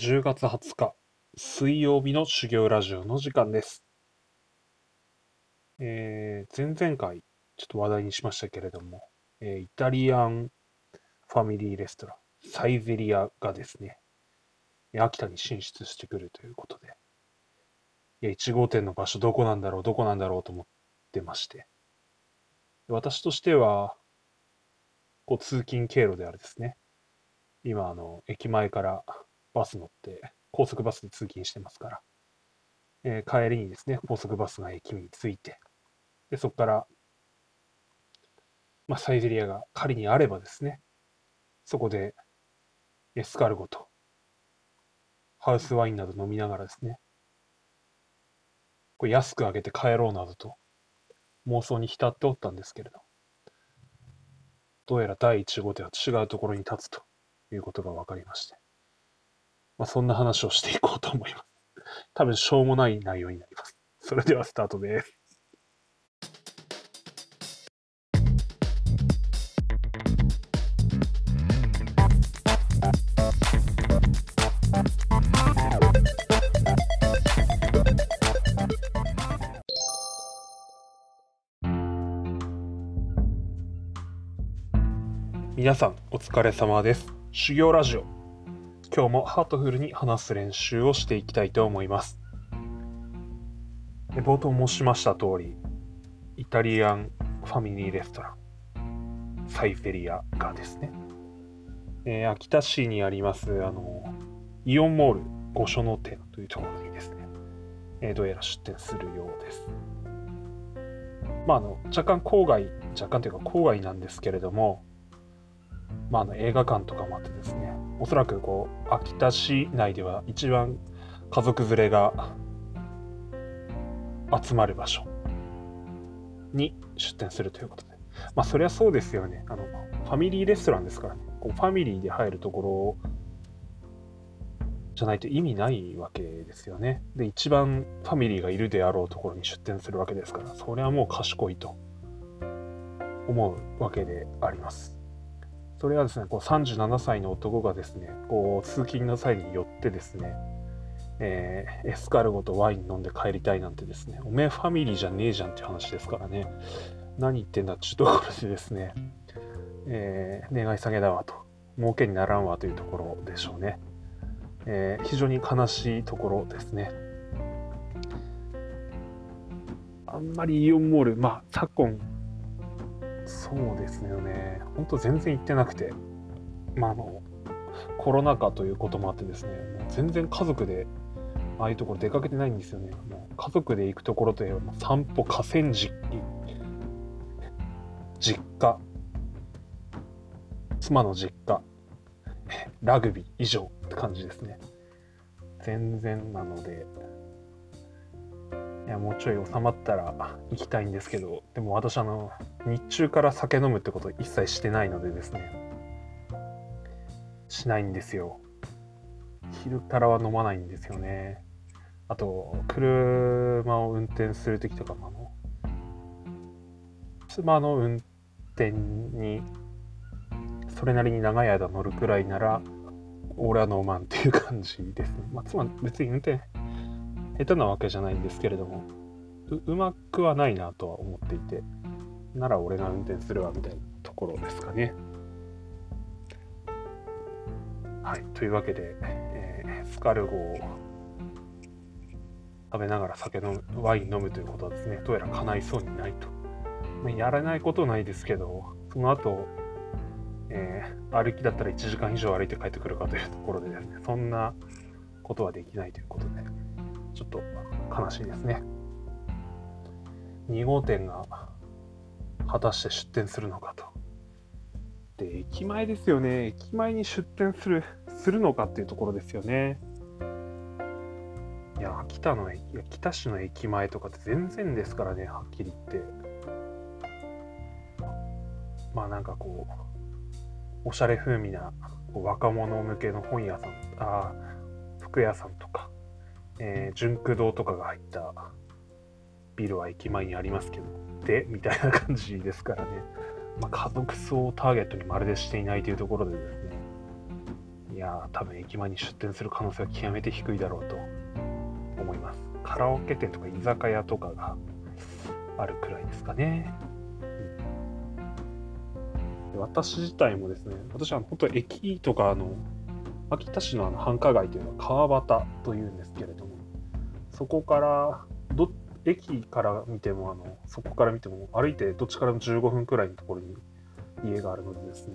10月20日水曜日の修行ラジオの時間です。えー、前々回ちょっと話題にしましたけれども、えーイタリアンファミリーレストラン、サイゼリアがですね、秋田に進出してくるということで、いや、1号店の場所どこなんだろう、どこなんだろうと思ってまして、私としては、こう通勤経路であるですね、今、あの、駅前からバス乗って、高速バスで通勤してますから、えー帰りにですね、高速バスが駅に着いて、で、そこから、まあ、サイゼリアが仮にあればですね、そこでエスカルゴとハウスワインなど飲みながらですね、これ安くあげて帰ろうなどと妄想に浸っておったんですけれど、どうやら第1号では違うところに立つということが分かりまして、まあ、そんな話をしていこうと思います。多分しょうもない内容になります。それではスタートです。皆さんお疲れ様です。修行ラジオ。今日もハートフルに話す練習をしていきたいと思います。冒頭申しました通り、イタリアンファミリーレストラン、サイゼリアがですね、えー秋田市にあります、あの、イオンモール御所の店というところにですね、えーどうやら出店するようです。まあ、あの、若干郊外、若干というか郊外なんですけれども、まあ、あの映画館とかもあってですね、おそらくこう秋田市内では一番家族連れが集まる場所に出店するということで、まあ、そりゃそうですよね。あのファミリーレストランですからね、こうファミリーで入るところじゃないと意味ないわけですよね。で、一番ファミリーがいるであろうところに出店するわけですから、それはもう賢いと思うわけであります。それはですね、こう37歳の男がですね、こう通勤の際によってですね、えーエスカルゴとワイン飲んで帰りたいなんてですね、おめえファミリーじゃねえじゃんっていう話ですからね、何言ってんだっていうところでですね、えー願い下げだわと、儲けにならんわというところでしょうね。えー非常に悲しいところですね。あんまりイオンモール、まあ昨今、そうですよね。本当全然行ってなくて、まあ、あの、コロナ禍ということもあってですね、全然家族で、ああいうところ出かけてないんですよね。もう家族で行くところといえば、散歩、河川敷、実家、妻の実家、ラグビー以上って感じですね。全然なので、いや、もうちょい収まったら行きたいんですけど、でも私あの、日中から酒飲むってこと一切してないのでですね、しないんですよ。昼からは飲まないんですよね。あと、車を運転するときとかも、あの、妻の運転に、それなりに長い間乗るくらいなら、俺は飲まんっていう感じですね。まあ、妻別に運転下手なわけじゃないんですけれども、うまくはないなとは思っていて、なら俺が運転するわみたいなところですかね。はい、というわけで、えースカルゴを食べながら酒飲む、ワイン飲むということはですね、どうやら叶いそうにないと。まあ、やらないことないですけど、その後、えー歩きだったら1時間以上歩いて帰ってくるかというところでですね、そんなことはできないということで、ちょっと悲しいですね。2号店が果たして出店するのかと。で、駅前ですよね。駅前に出店する、するのかっていうところですよね。いや、秋田の駅、いや北市の駅前とかって全然ですからね、はっきり言って。まあなんかこう、おしゃれ風味な若者向けの本屋さん、あー服屋さんとか、えー純駆堂とかが入ったビルは駅前にありますけど、で、みたいな感じですからね。まあ、家族層をターゲットにまるでしていないというところでですね、いや多分駅前に出店する可能性は極めて低いだろうと思います。カラオケ店とか居酒屋とかがあるくらいですかね、私自体もですね私は本当駅とかあの秋田市のあの繁華街というのは川端というんですけれどもそこからど駅から見てもあのそこから見ても歩いてどっちからも15分くらいのところに家があるのでですね。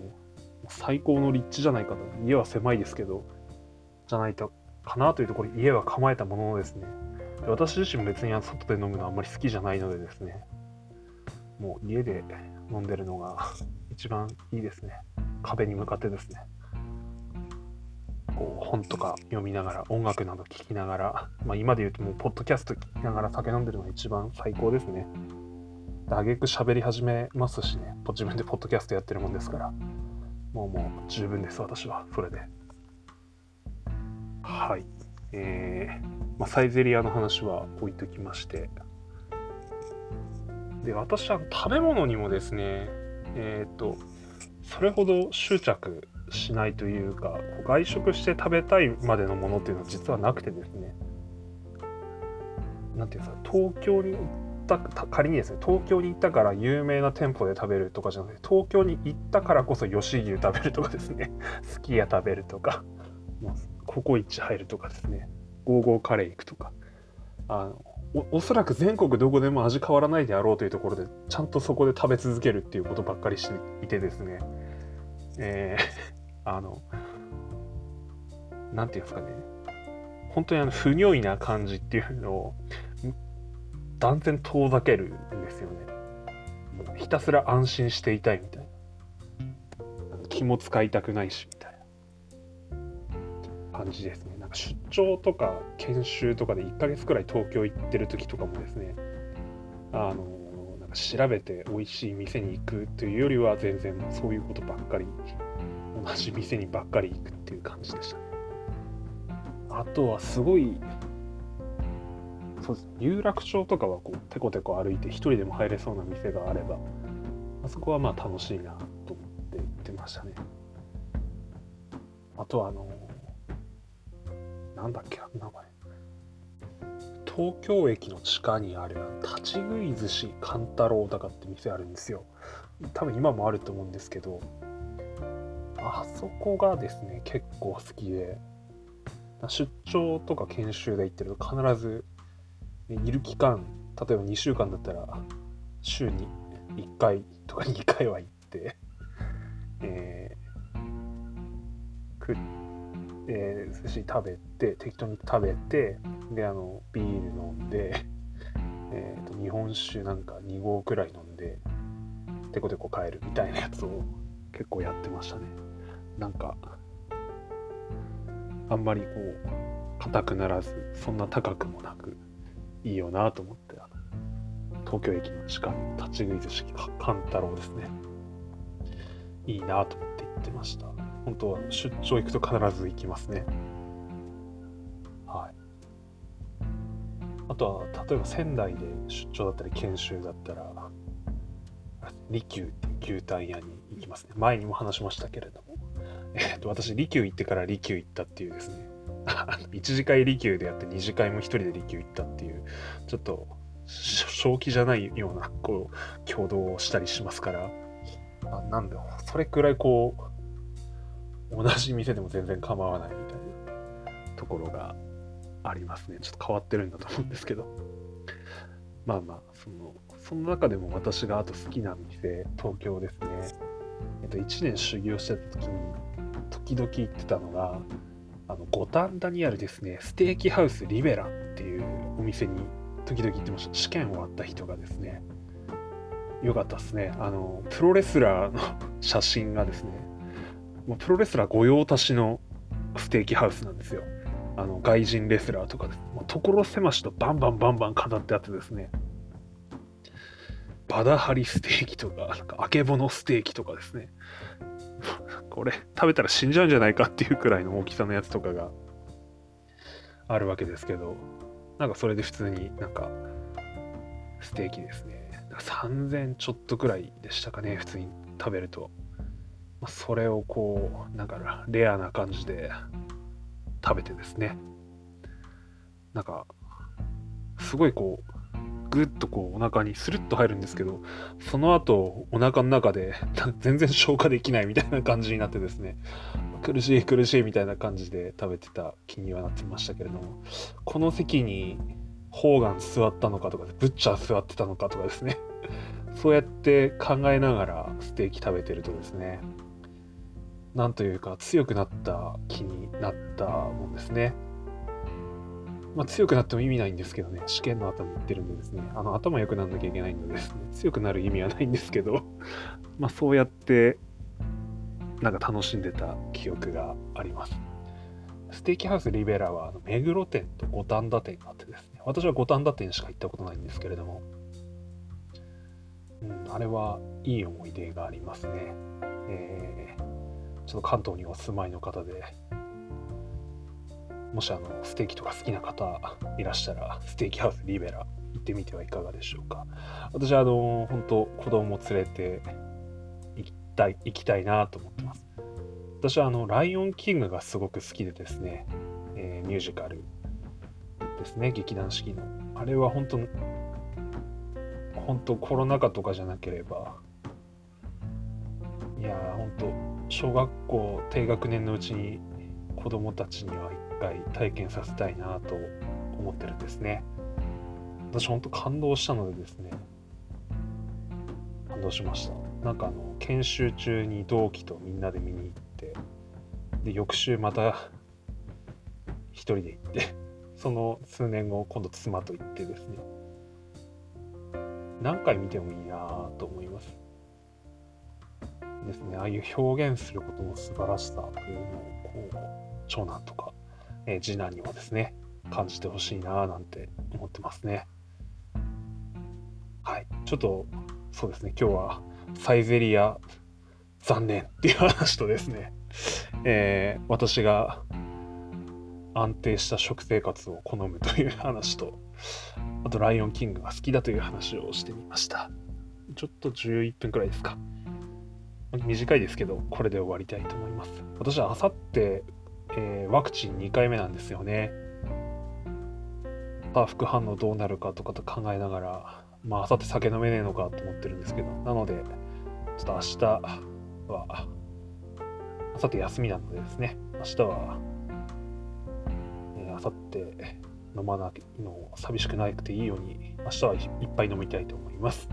最高の立地じゃないかと。家は狭いですけどじゃないとかなというところに家は構えたもののですね。私自身も別に外で飲むのはあんまり好きじゃないのでですね。もう家で飲んでるのが一番いいですね。壁に向かってですね。こう本とか読みながら音楽など聴きながら、まあ、今で言うともうポッドキャスト聴きながら酒飲んでるのが一番最高ですね。あげく喋り始めますしね、自分でポッドキャストやってるもんですから、もうもう十分です、私は、それで。はい。えー、まあ、サイゼリアの話は置いときまして、で、私は食べ物にもですね、えっ、と、それほど執着しないというか外食して食べたいまでのものっていうのは実はなくてですね。何ていうんですか東京に行った仮にですね東京に行ったから有名な店舗で食べるとかじゃなくて東京に行ったからこそ吉牛食べるとかですね。すき家食べるとかココイチ入るとかですね。ゴーゴーカレー行くとか。あのおおそらく全国どこでも味変わらないであろうというところでちゃんとそこで食べ続けるっていうことばっかりしていてですね。えーあの、なんていうんですかね、本当にあの不如意な感じっていうのを断然遠ざけるんですよね。ひたすら安心していたいみたいな。気も使いたくないしみたいな感じですね。なんか出張とか研修とかで1ヶ月くらい東京行ってる時とかもですね、あの、なんか調べて美味しい店に行くというよりは全然そういうことばっかり同じ店にばっかり行くっていう感じでしたね。あとはすごい、そうです。有楽町とかはこう、テコテコ歩いて一人でも入れそうな店があれば、あそこはまあ楽しいなと思って行ってましたね。あとはあのなんだっけ、名前。東京駅の地下にある立ち食い寿司勘太郎だかって店あるんですよ。多分今もあると思うんですけど、あそこがですね、結構好きで、出張とか研修で行ってると必ず、いる期間、例えば2週間だったら、週に1回とか2回は行って、えー、食えー、寿司食べて、適当に食べて、で、あの、ビール飲んで、えーと、日本酒なんか2合くらい飲んで、テコテコ帰るみたいなやつを結構やってましたね。なんかあんまりこう硬くならずそんな高くもなくいいよなと思って東京駅の地下の立ち食い寿司勘太郎ですね。いいなと思って行ってました。本当は出張行くと必ず行きますね。はい。あとは例えば仙台で出張だったり研修だったら利休っていう牛タン屋に行きますね。前にも話しましたけれども。えっと、私、利休行ってから利休行ったっていうですね、1次会利休でやって2次会も1人で利休行ったっていう、ちょっと、正気じゃないような、こう、共同をしたりしますから、あなんだそれくらいこう、同じ店でも全然構わないみたいなところがありますね。ちょっと変わってるんだと思うんですけど。まあまあ、その、その中でも私があと好きな店、東京ですね。えっと、1年修行してた時に、時々行ってたのが、あの五反田にあるですね、ステーキハウスリベラっていうお店に時々行ってました。試験終わった人がですね、よかったですね。あの、プロレスラーの写真がですね、プロレスラー御用達のステーキハウスなんですよ。あの、外人レスラーとかです。所狭しとバンバンバンバン飾ってあってですね、バダハリステーキとか、なんか、あけぼのステーキとかですね。これ、食べたら死んじゃうんじゃないかっていうくらいの大きさのやつとかがあるわけですけど、なんかそれで普通になんか、ステーキですね。3000ちょっとくらいでしたかね、普通に食べると。それをこうなんかレアな感じで食べてですねなんかすごいこうぐっとこうお腹にスルッと入るんですけどその後お腹の中で 全然消化できないみたいな感じになってですね。苦しい苦しいみたいな感じで食べてた気にはなってましたけれどもこの席にホーガン座ったのかとかブッチャー座ってたのかとかですね。そうやって考えながらステーキ食べてるとですねなんというか強くなった気になったもんですね。まあ、強くなっても意味ないんですけどね、試験の後に言ってるんでですね、あの頭良くならなきゃいけないのでですね、強くなる意味はないんですけど、まあそうやってなんか楽しんでた記憶があります。ステーキハウスリベラは目黒店と五反田店があってですね、私は五反田店しか行ったことないんですけれども、うん、あれはいい思い出がありますね。えーちょっと関東にお住まいの方で、もしあのステーキとか好きな方いらっしゃら、ステーキハウスリベラ行ってみてはいかがでしょうか。私はあの、本当子供連れて行きたい、行きたいなと思ってます。私はあの、ライオンキングがすごく好きでですね、えー、ミュージカルですね、劇団四季の。あれは本当、本当コロナ禍とかじゃなければ、いや、本当小学校低学年のうちに子供たちには一回体験させたいなと思ってるんですね。私本当感動したのでですね、感動しました。なんかあの、研修中に同期とみんなで見に行って、で、翌週また一人で行って、その数年後今度妻と行ってですね、何回見てもいいなと思います。ですね、ああいう表現することの素晴らしさというのを、こう、長男とか、えー、次男にはですね、感じてほしいななんて思ってますね。はい。ちょっと、そうですね、今日はサイゼリア残念っていう話とですね、えー、私が安定した食生活を好むという話と、あとライオンキングが好きだという話をしてみました。ちょっと11分くらいですか。短いですけど、これで終わりたいと思います。私はあさって、えー、ワクチン2回目なんですよね。さあ、副反応どうなるかとかと考えながら、まあ、あさって酒飲めねえのかと思ってるんですけど、なので、ちょっと明日は、あさって休みなのでですね、明日は、えー、あさって飲まないの寂しくなくていいように、明日はいっぱい飲みたいと思います。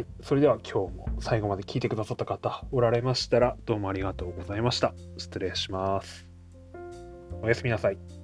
はい。それでは今日も最後まで聞いてくださった方おられましたらどうもありがとうございました。失礼します。おやすみなさい。